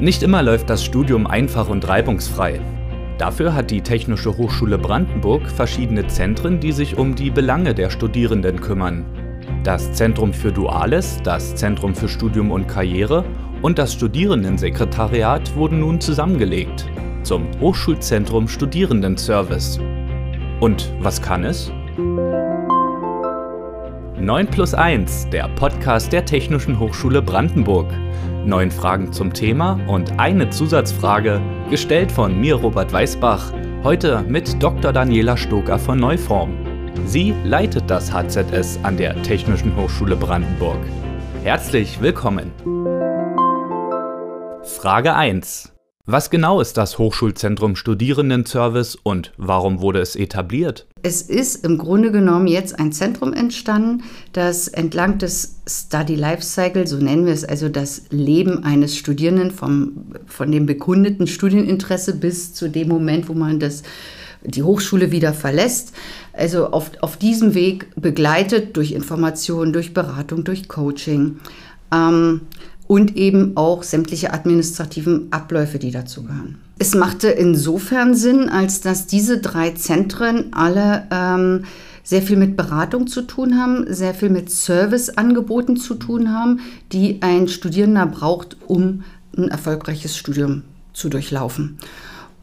Nicht immer läuft das Studium einfach und reibungsfrei. Dafür hat die Technische Hochschule Brandenburg verschiedene Zentren, die sich um die Belange der Studierenden kümmern. Das Zentrum für Duales, das Zentrum für Studium und Karriere und das Studierendensekretariat wurden nun zusammengelegt zum Hochschulzentrum Studierendenservice. Und was kann es? 9 plus 1, der Podcast der Technischen Hochschule Brandenburg. Neun Fragen zum Thema und eine Zusatzfrage, gestellt von mir, Robert Weißbach, heute mit Dr. Daniela Stoker von Neuform. Sie leitet das HZS an der Technischen Hochschule Brandenburg. Herzlich willkommen. Frage 1. Was genau ist das Hochschulzentrum Studierendenservice und warum wurde es etabliert? Es ist im Grunde genommen jetzt ein Zentrum entstanden, das entlang des Study Life Cycle, so nennen wir es, also das Leben eines Studierenden vom, von dem bekundeten Studieninteresse bis zu dem Moment, wo man das, die Hochschule wieder verlässt. Also auf, auf diesem Weg begleitet durch Informationen, durch Beratung, durch Coaching. Ähm, und eben auch sämtliche administrativen Abläufe, die dazu gehören. Es machte insofern Sinn, als dass diese drei Zentren alle ähm, sehr viel mit Beratung zu tun haben, sehr viel mit Serviceangeboten zu tun haben, die ein Studierender braucht, um ein erfolgreiches Studium zu durchlaufen.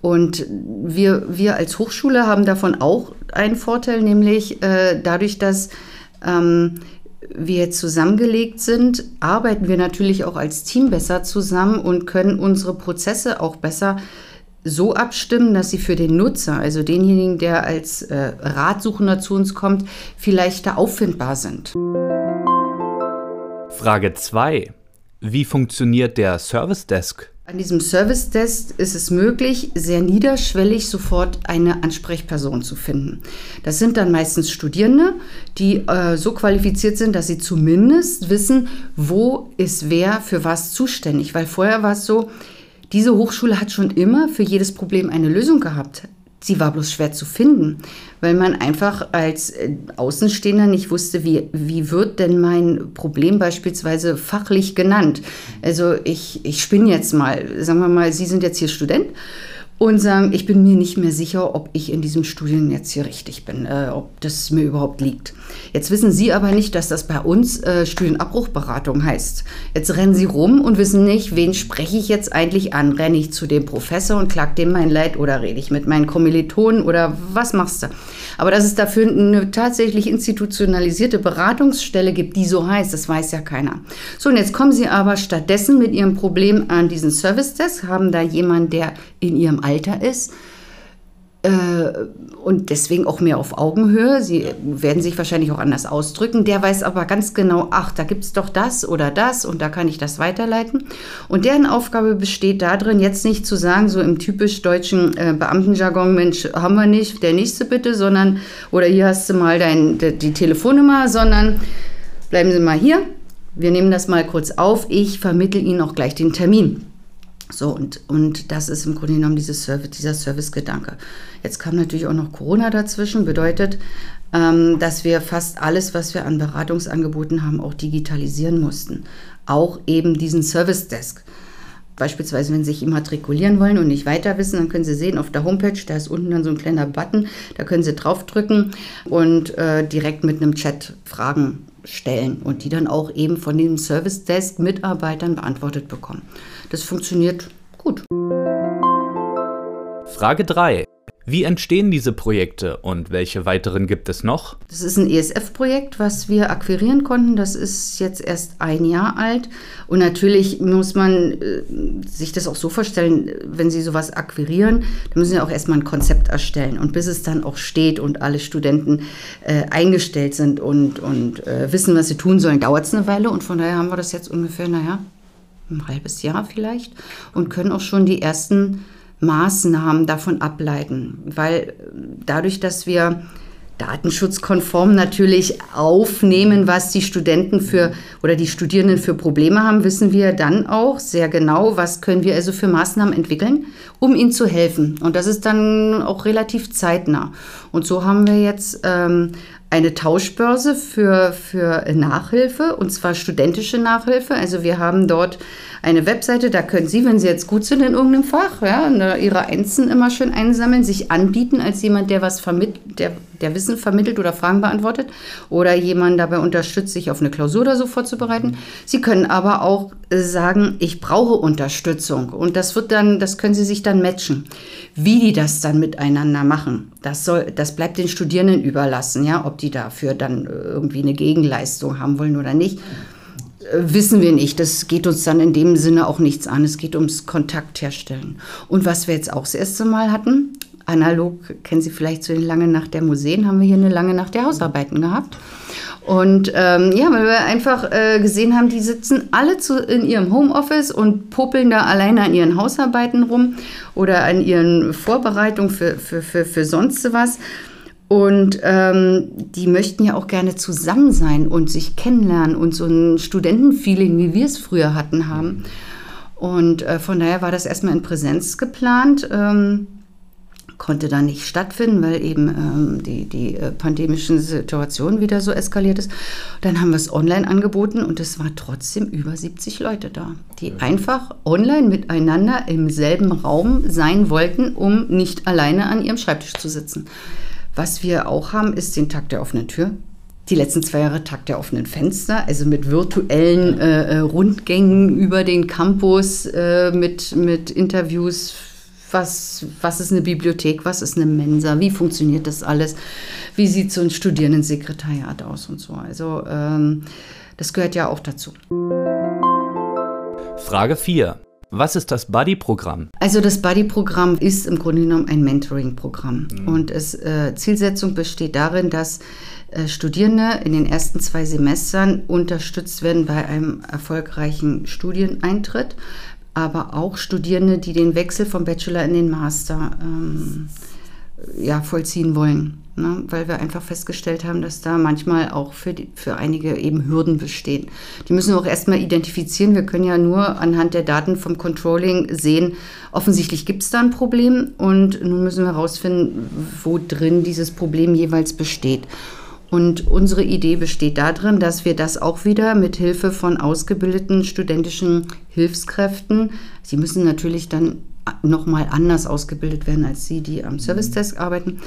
Und wir, wir als Hochschule haben davon auch einen Vorteil, nämlich äh, dadurch, dass ähm, wir zusammengelegt sind, arbeiten wir natürlich auch als Team besser zusammen und können unsere Prozesse auch besser so abstimmen, dass sie für den Nutzer, also denjenigen, der als äh, Ratsuchender zu uns kommt, viel leichter auffindbar sind. Frage 2. Wie funktioniert der Service Desk? An diesem Service Desk ist es möglich, sehr niederschwellig sofort eine Ansprechperson zu finden. Das sind dann meistens Studierende, die äh, so qualifiziert sind, dass sie zumindest wissen, wo ist wer für was zuständig. Weil vorher war es so, diese Hochschule hat schon immer für jedes Problem eine Lösung gehabt. Sie war bloß schwer zu finden, weil man einfach als äh, Außenstehender nicht wusste, wie, wie wird denn mein Problem beispielsweise fachlich genannt. Also ich, ich spinne jetzt mal, sagen wir mal, Sie sind jetzt hier Student und sagen, ich bin mir nicht mehr sicher, ob ich in diesem Studium jetzt hier richtig bin, äh, ob das mir überhaupt liegt. Jetzt wissen Sie aber nicht, dass das bei uns äh, Studienabbruchberatung heißt. Jetzt rennen Sie rum und wissen nicht, wen spreche ich jetzt eigentlich an? Renne ich zu dem Professor und klag dem mein Leid oder rede ich mit meinen Kommilitonen oder was machst du? Aber dass es dafür eine tatsächlich institutionalisierte Beratungsstelle gibt, die so heißt, das weiß ja keiner. So, und jetzt kommen Sie aber stattdessen mit Ihrem Problem an diesen Service Desk, haben da jemanden, der in Ihrem Alter ist äh, und deswegen auch mehr auf Augenhöhe. Sie werden sich wahrscheinlich auch anders ausdrücken. Der weiß aber ganz genau, ach, da gibt es doch das oder das und da kann ich das weiterleiten. Und deren Aufgabe besteht darin, jetzt nicht zu sagen, so im typisch deutschen äh, Beamtenjargon, Mensch, haben wir nicht, der nächste bitte, sondern, oder hier hast du mal dein, die, die Telefonnummer, sondern bleiben Sie mal hier. Wir nehmen das mal kurz auf. Ich vermittle Ihnen auch gleich den Termin. So, und, und das ist im Grunde genommen Service, dieser Servicegedanke. Jetzt kam natürlich auch noch Corona dazwischen, bedeutet, ähm, dass wir fast alles, was wir an Beratungsangeboten haben, auch digitalisieren mussten. Auch eben diesen Service Desk. Beispielsweise, wenn Sie sich immatrikulieren wollen und nicht weiter wissen, dann können Sie sehen auf der Homepage, da ist unten dann so ein kleiner Button, da können Sie draufdrücken und äh, direkt mit einem Chat Fragen stellen und die dann auch eben von den Service Desk Mitarbeitern beantwortet bekommen. Das funktioniert gut. Frage 3. Wie entstehen diese Projekte und welche weiteren gibt es noch? Das ist ein ESF-Projekt, was wir akquirieren konnten. Das ist jetzt erst ein Jahr alt. Und natürlich muss man äh, sich das auch so vorstellen, wenn Sie sowas akquirieren, dann müssen Sie auch erstmal ein Konzept erstellen. Und bis es dann auch steht und alle Studenten äh, eingestellt sind und, und äh, wissen, was sie tun sollen, dauert es eine Weile. Und von daher haben wir das jetzt ungefähr, naja, ein halbes Jahr vielleicht und können auch schon die ersten Maßnahmen davon ableiten. Weil dadurch, dass wir datenschutzkonform natürlich aufnehmen, was die Studenten für oder die Studierenden für Probleme haben, wissen wir dann auch sehr genau, was können wir also für Maßnahmen entwickeln, um ihnen zu helfen. Und das ist dann auch relativ zeitnah. Und so haben wir jetzt ähm, eine Tauschbörse für, für Nachhilfe, und zwar studentische Nachhilfe. Also wir haben dort eine Webseite, da können Sie, wenn Sie jetzt gut sind in irgendeinem Fach, ja, Ihre Einsen immer schön einsammeln, sich anbieten als jemand, der was der, der Wissen vermittelt oder Fragen beantwortet oder jemand dabei unterstützt, sich auf eine Klausur oder so vorzubereiten. Sie können aber auch sagen, ich brauche Unterstützung und das wird dann, das können Sie sich dann matchen. Wie die das dann miteinander machen, das soll, das bleibt den Studierenden überlassen, ja, ob die dafür dann irgendwie eine Gegenleistung haben wollen oder nicht wissen wir nicht. Das geht uns dann in dem Sinne auch nichts an. Es geht ums Kontakt herstellen. Und was wir jetzt auch das erste Mal hatten, analog kennen Sie vielleicht zu den lange Nacht der Museen, haben wir hier eine lange Nacht der Hausarbeiten gehabt. Und ähm, ja, weil wir einfach äh, gesehen haben, die sitzen alle zu, in ihrem Homeoffice und popeln da alleine an ihren Hausarbeiten rum oder an ihren Vorbereitungen für, für, für, für sonst was. Und ähm, die möchten ja auch gerne zusammen sein und sich kennenlernen und so ein Studentenfeeling, wie wir es früher hatten, haben. Und äh, von daher war das erstmal in Präsenz geplant. Ähm, konnte dann nicht stattfinden, weil eben ähm, die, die äh, pandemische Situation wieder so eskaliert ist. Dann haben wir es online angeboten und es war trotzdem über 70 Leute da, die ja. einfach online miteinander im selben Raum sein wollten, um nicht alleine an ihrem Schreibtisch zu sitzen. Was wir auch haben, ist den Tag der offenen Tür. Die letzten zwei Jahre Tag der offenen Fenster, also mit virtuellen äh, äh, Rundgängen über den Campus, äh, mit, mit Interviews. Was, was ist eine Bibliothek? Was ist eine Mensa? Wie funktioniert das alles? Wie sieht so ein Studierendensekretariat aus und so? Also, ähm, das gehört ja auch dazu. Frage 4. Was ist das Buddy-Programm? Also das Buddy-Programm ist im Grunde genommen ein Mentoring-Programm. Mhm. Und es, äh, Zielsetzung besteht darin, dass äh, Studierende in den ersten zwei Semestern unterstützt werden bei einem erfolgreichen Studieneintritt, aber auch Studierende, die den Wechsel vom Bachelor in den Master ähm, ja, vollziehen wollen. Ne? Weil wir einfach festgestellt haben, dass da manchmal auch für, die, für einige eben Hürden bestehen. Die müssen wir auch erstmal identifizieren. Wir können ja nur anhand der Daten vom Controlling sehen, offensichtlich gibt es da ein Problem und nun müssen wir herausfinden, wo drin dieses Problem jeweils besteht. Und unsere Idee besteht darin, dass wir das auch wieder mit Hilfe von ausgebildeten studentischen Hilfskräften, sie müssen natürlich dann nochmal anders ausgebildet werden als sie, die am Service-Desk arbeiten,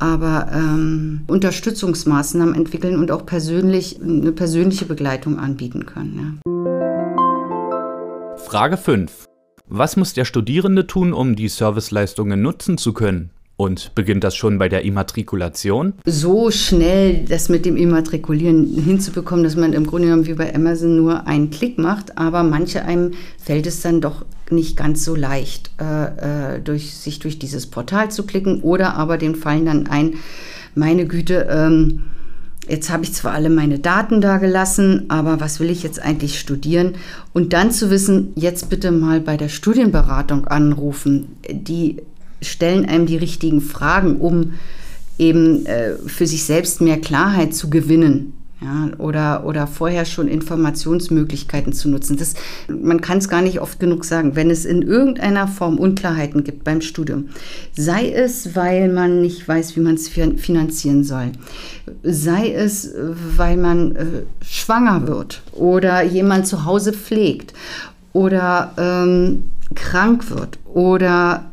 aber ähm, Unterstützungsmaßnahmen entwickeln und auch persönlich eine persönliche Begleitung anbieten können. Ja. Frage 5. Was muss der Studierende tun, um die Serviceleistungen nutzen zu können? Und beginnt das schon bei der Immatrikulation? So schnell das mit dem Immatrikulieren hinzubekommen, dass man im Grunde genommen wie bei Amazon nur einen Klick macht, aber manche einem fällt es dann doch nicht ganz so leicht, äh, äh, durch, sich durch dieses Portal zu klicken oder aber den fallen dann ein, meine Güte, ähm, jetzt habe ich zwar alle meine Daten da gelassen, aber was will ich jetzt eigentlich studieren? Und dann zu wissen, jetzt bitte mal bei der Studienberatung anrufen, die stellen einem die richtigen Fragen, um eben äh, für sich selbst mehr Klarheit zu gewinnen. Ja, oder, oder vorher schon Informationsmöglichkeiten zu nutzen. Das, man kann es gar nicht oft genug sagen, wenn es in irgendeiner Form Unklarheiten gibt beim Studium, sei es, weil man nicht weiß, wie man es finanzieren soll, sei es, weil man äh, schwanger wird oder jemand zu Hause pflegt oder ähm, krank wird oder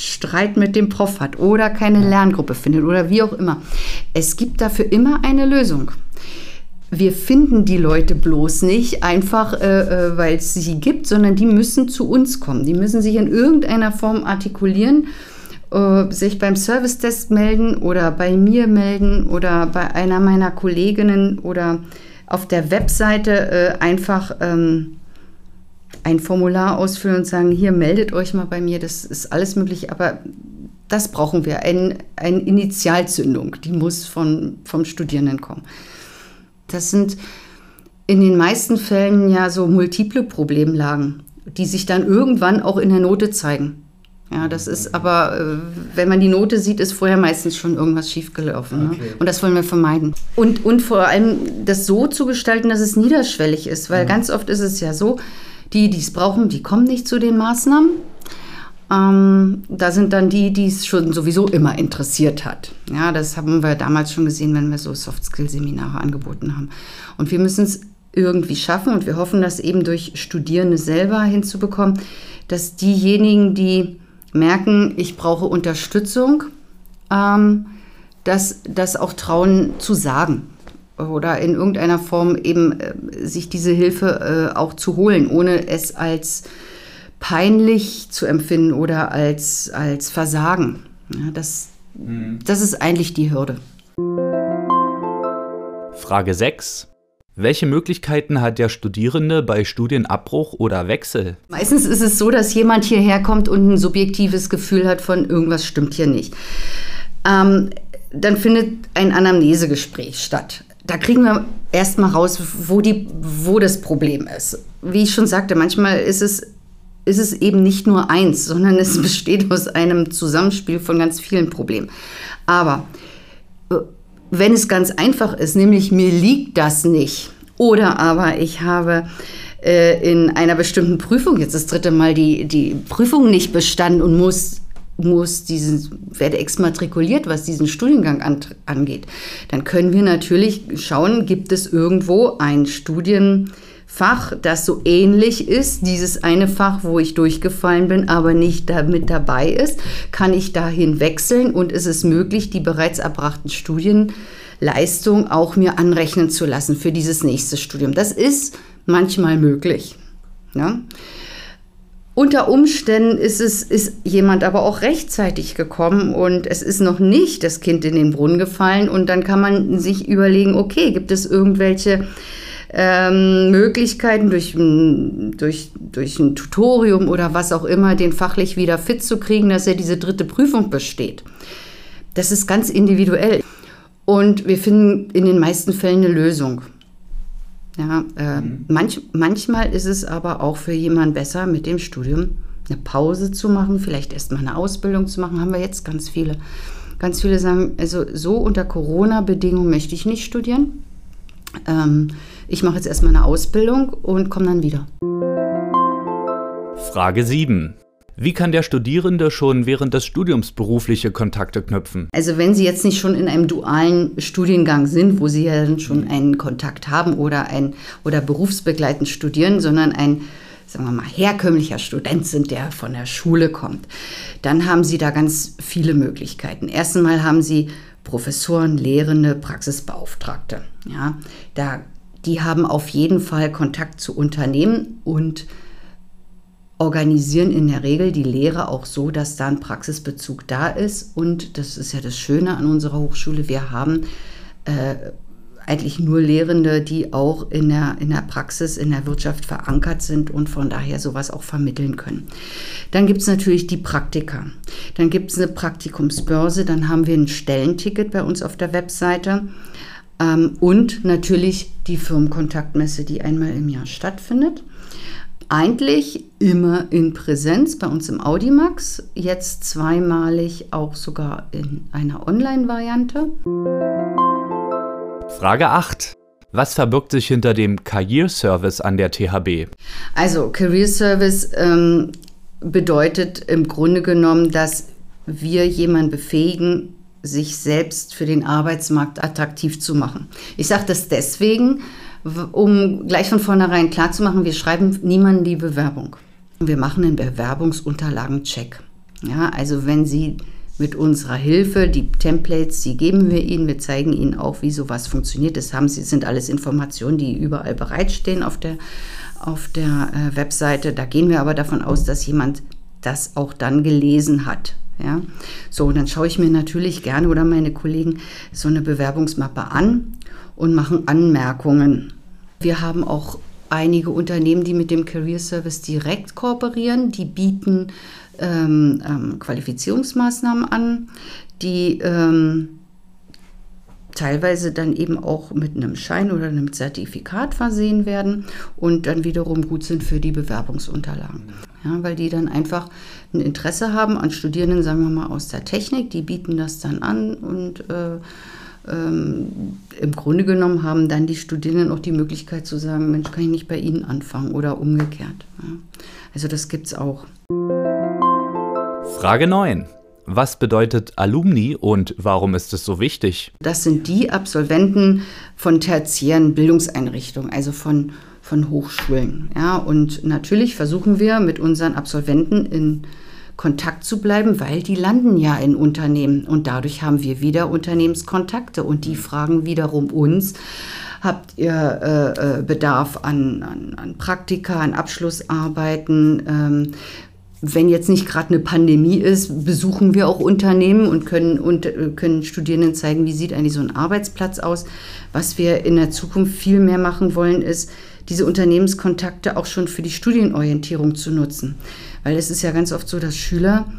Streit mit dem Prof hat oder keine Lerngruppe findet oder wie auch immer. Es gibt dafür immer eine Lösung. Wir finden die Leute bloß nicht einfach, äh, äh weil es sie gibt, sondern die müssen zu uns kommen. Die müssen sich in irgendeiner Form artikulieren, äh, sich beim Service-Test melden oder bei mir melden oder bei einer meiner Kolleginnen oder auf der Webseite äh, einfach ähm, ein Formular ausfüllen und sagen, hier meldet euch mal bei mir, das ist alles möglich, aber das brauchen wir, ein, eine Initialzündung, die muss von, vom Studierenden kommen. Das sind in den meisten Fällen ja so multiple Problemlagen, die sich dann irgendwann auch in der Note zeigen. Ja, das ist aber, äh, wenn man die Note sieht, ist vorher meistens schon irgendwas schiefgelaufen. Ne? Okay. Und das wollen wir vermeiden. Und, und vor allem das so zu gestalten, dass es niederschwellig ist, weil mhm. ganz oft ist es ja so, die, die es brauchen, die kommen nicht zu den Maßnahmen. Ähm, da sind dann die, die es schon sowieso immer interessiert hat. Ja, das haben wir damals schon gesehen, wenn wir so Soft-Skill-Seminare angeboten haben. Und wir müssen es irgendwie schaffen und wir hoffen, das eben durch Studierende selber hinzubekommen, dass diejenigen, die merken, ich brauche Unterstützung, ähm, dass das auch trauen zu sagen oder in irgendeiner Form eben äh, sich diese Hilfe äh, auch zu holen, ohne es als peinlich zu empfinden oder als, als Versagen. Ja, das, mhm. das ist eigentlich die Hürde. Frage 6. Welche Möglichkeiten hat der Studierende bei Studienabbruch oder Wechsel? Meistens ist es so, dass jemand hierher kommt und ein subjektives Gefühl hat von irgendwas stimmt hier nicht. Ähm, dann findet ein Anamnesegespräch statt. Da kriegen wir erstmal raus, wo, die, wo das Problem ist. Wie ich schon sagte, manchmal ist es, ist es eben nicht nur eins, sondern es besteht aus einem Zusammenspiel von ganz vielen Problemen. Aber äh, wenn es ganz einfach ist, nämlich mir liegt das nicht, oder aber ich habe äh, in einer bestimmten Prüfung jetzt das dritte Mal die, die Prüfung nicht bestanden und muss muss diesen, werde exmatrikuliert, was diesen Studiengang an, angeht, dann können wir natürlich schauen, gibt es irgendwo ein Studienfach, das so ähnlich ist, dieses eine Fach, wo ich durchgefallen bin, aber nicht damit dabei ist, kann ich dahin wechseln und ist es möglich, die bereits erbrachten Studienleistungen auch mir anrechnen zu lassen für dieses nächste Studium. Das ist manchmal möglich. Ja? Unter Umständen ist es ist jemand aber auch rechtzeitig gekommen und es ist noch nicht das Kind in den Brunnen gefallen und dann kann man sich überlegen, okay, gibt es irgendwelche ähm, Möglichkeiten durch, durch, durch ein Tutorium oder was auch immer, den fachlich wieder fit zu kriegen, dass er diese dritte Prüfung besteht. Das ist ganz individuell. Und wir finden in den meisten Fällen eine Lösung. Ja, äh, mhm. manch, manchmal ist es aber auch für jemanden besser, mit dem Studium eine Pause zu machen, vielleicht erst mal eine Ausbildung zu machen. Haben wir jetzt ganz viele. Ganz viele sagen, also so unter Corona-Bedingungen möchte ich nicht studieren. Ähm, ich mache jetzt erstmal eine Ausbildung und komme dann wieder. Frage 7. Wie kann der Studierende schon während des Studiums berufliche Kontakte knüpfen? Also wenn Sie jetzt nicht schon in einem dualen Studiengang sind, wo Sie ja dann schon einen Kontakt haben oder, ein, oder berufsbegleitend studieren, sondern ein sagen wir mal, herkömmlicher Student sind, der von der Schule kommt, dann haben Sie da ganz viele Möglichkeiten. Erst einmal haben Sie Professoren, Lehrende, Praxisbeauftragte. Ja, da, die haben auf jeden Fall Kontakt zu Unternehmen und organisieren in der Regel die Lehre auch so, dass da ein Praxisbezug da ist. Und das ist ja das Schöne an unserer Hochschule, wir haben äh, eigentlich nur Lehrende, die auch in der, in der Praxis, in der Wirtschaft verankert sind und von daher sowas auch vermitteln können. Dann gibt es natürlich die Praktika. Dann gibt es eine Praktikumsbörse, dann haben wir ein Stellenticket bei uns auf der Webseite. Ähm, und natürlich die Firmenkontaktmesse, die einmal im Jahr stattfindet eigentlich immer in Präsenz bei uns im Audimax, jetzt zweimalig auch sogar in einer Online-Variante. Frage 8. Was verbirgt sich hinter dem Career Service an der THB? Also Career Service ähm, bedeutet im Grunde genommen, dass wir jemanden befähigen, sich selbst für den Arbeitsmarkt attraktiv zu machen. Ich sage das deswegen, um gleich von vornherein klarzumachen, wir schreiben niemanden die Bewerbung. Wir machen einen Bewerbungsunterlagen-Check. Ja, also wenn Sie mit unserer Hilfe, die Templates, die geben wir Ihnen, wir zeigen Ihnen auch, wie sowas funktioniert. Das haben Sie, sind alles Informationen, die überall bereitstehen auf der, auf der äh, Webseite. Da gehen wir aber davon aus, dass jemand das auch dann gelesen hat. Ja, so, und dann schaue ich mir natürlich gerne oder meine Kollegen so eine Bewerbungsmappe an und machen Anmerkungen. Wir haben auch einige Unternehmen, die mit dem Career Service direkt kooperieren. Die bieten ähm, ähm, Qualifizierungsmaßnahmen an, die ähm, teilweise dann eben auch mit einem Schein oder einem Zertifikat versehen werden und dann wiederum gut sind für die Bewerbungsunterlagen. Ja, weil die dann einfach ein Interesse haben an Studierenden, sagen wir mal, aus der Technik, die bieten das dann an und äh, ähm, im Grunde genommen haben dann die Studierenden auch die Möglichkeit zu sagen, Mensch, kann ich nicht bei Ihnen anfangen oder umgekehrt. Ja. Also das gibt es auch. Frage 9. Was bedeutet Alumni und warum ist es so wichtig? Das sind die Absolventen von tertiären Bildungseinrichtungen, also von, von Hochschulen. Ja, und natürlich versuchen wir mit unseren Absolventen in Kontakt zu bleiben, weil die landen ja in Unternehmen und dadurch haben wir wieder Unternehmenskontakte und die fragen wiederum uns, habt ihr äh, äh Bedarf an, an, an, Praktika, an Abschlussarbeiten? Ähm, wenn jetzt nicht gerade eine Pandemie ist, besuchen wir auch Unternehmen und können, und äh, können Studierenden zeigen, wie sieht eigentlich so ein Arbeitsplatz aus. Was wir in der Zukunft viel mehr machen wollen, ist, diese Unternehmenskontakte auch schon für die Studienorientierung zu nutzen. Weil es ist ja ganz oft so, dass Schüler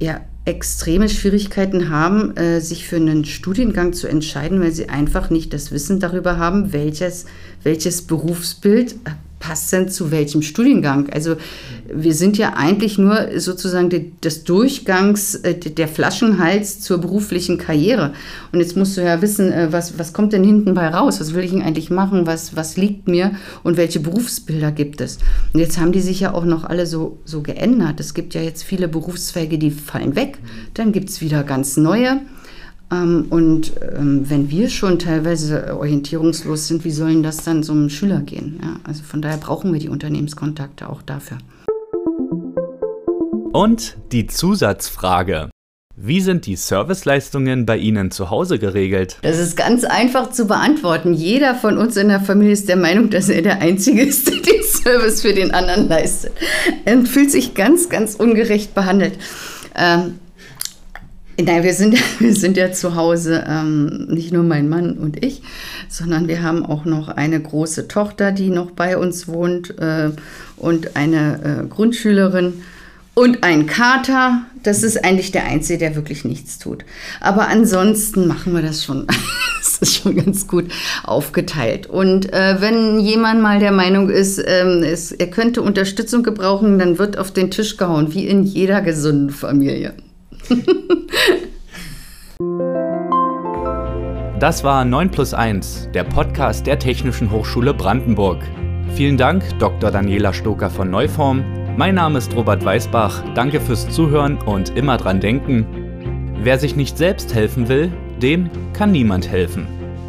ja extreme Schwierigkeiten haben, äh, sich für einen Studiengang zu entscheiden, weil sie einfach nicht das Wissen darüber haben, welches, welches Berufsbild passt denn zu welchem Studiengang? Also wir sind ja eigentlich nur sozusagen des Durchgangs, äh, der Flaschenhals zur beruflichen Karriere. Und jetzt musst du ja wissen, äh, was, was kommt denn hinten bei raus? Was will ich denn eigentlich machen? Was, was liegt mir? Und welche Berufsbilder gibt es? Und jetzt haben die sich ja auch noch alle so, so geändert. Es gibt ja jetzt viele Berufszweige, die fallen weg. Dann gibt es wieder ganz neue. Ähm, und ähm, wenn wir schon teilweise orientierungslos sind, wie sollen das dann so einem Schüler gehen? Ja, also von daher brauchen wir die Unternehmenskontakte auch dafür. Und die Zusatzfrage. Wie sind die Serviceleistungen bei Ihnen zu Hause geregelt? Das ist ganz einfach zu beantworten. Jeder von uns in der Familie ist der Meinung, dass er der Einzige ist, der den Service für den anderen leistet. Er fühlt sich ganz, ganz ungerecht behandelt. Ähm, Nein, wir sind, wir sind ja zu Hause, ähm, nicht nur mein Mann und ich, sondern wir haben auch noch eine große Tochter, die noch bei uns wohnt äh, und eine äh, Grundschülerin und ein Kater. Das ist eigentlich der Einzige, der wirklich nichts tut. Aber ansonsten machen wir das schon. das ist schon ganz gut aufgeteilt. Und äh, wenn jemand mal der Meinung ist, ähm, es, er könnte Unterstützung gebrauchen, dann wird auf den Tisch gehauen, wie in jeder gesunden Familie. Das war 9 plus 1, der Podcast der Technischen Hochschule Brandenburg. Vielen Dank, Dr. Daniela Stoker von Neuform. Mein Name ist Robert Weißbach. Danke fürs Zuhören und immer dran denken. Wer sich nicht selbst helfen will, dem kann niemand helfen.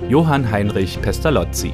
Johann Heinrich Pestalozzi